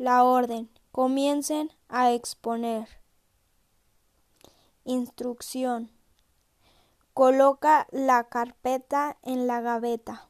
la orden. Comiencen a exponer. Instrucción. Coloca la carpeta en la gaveta.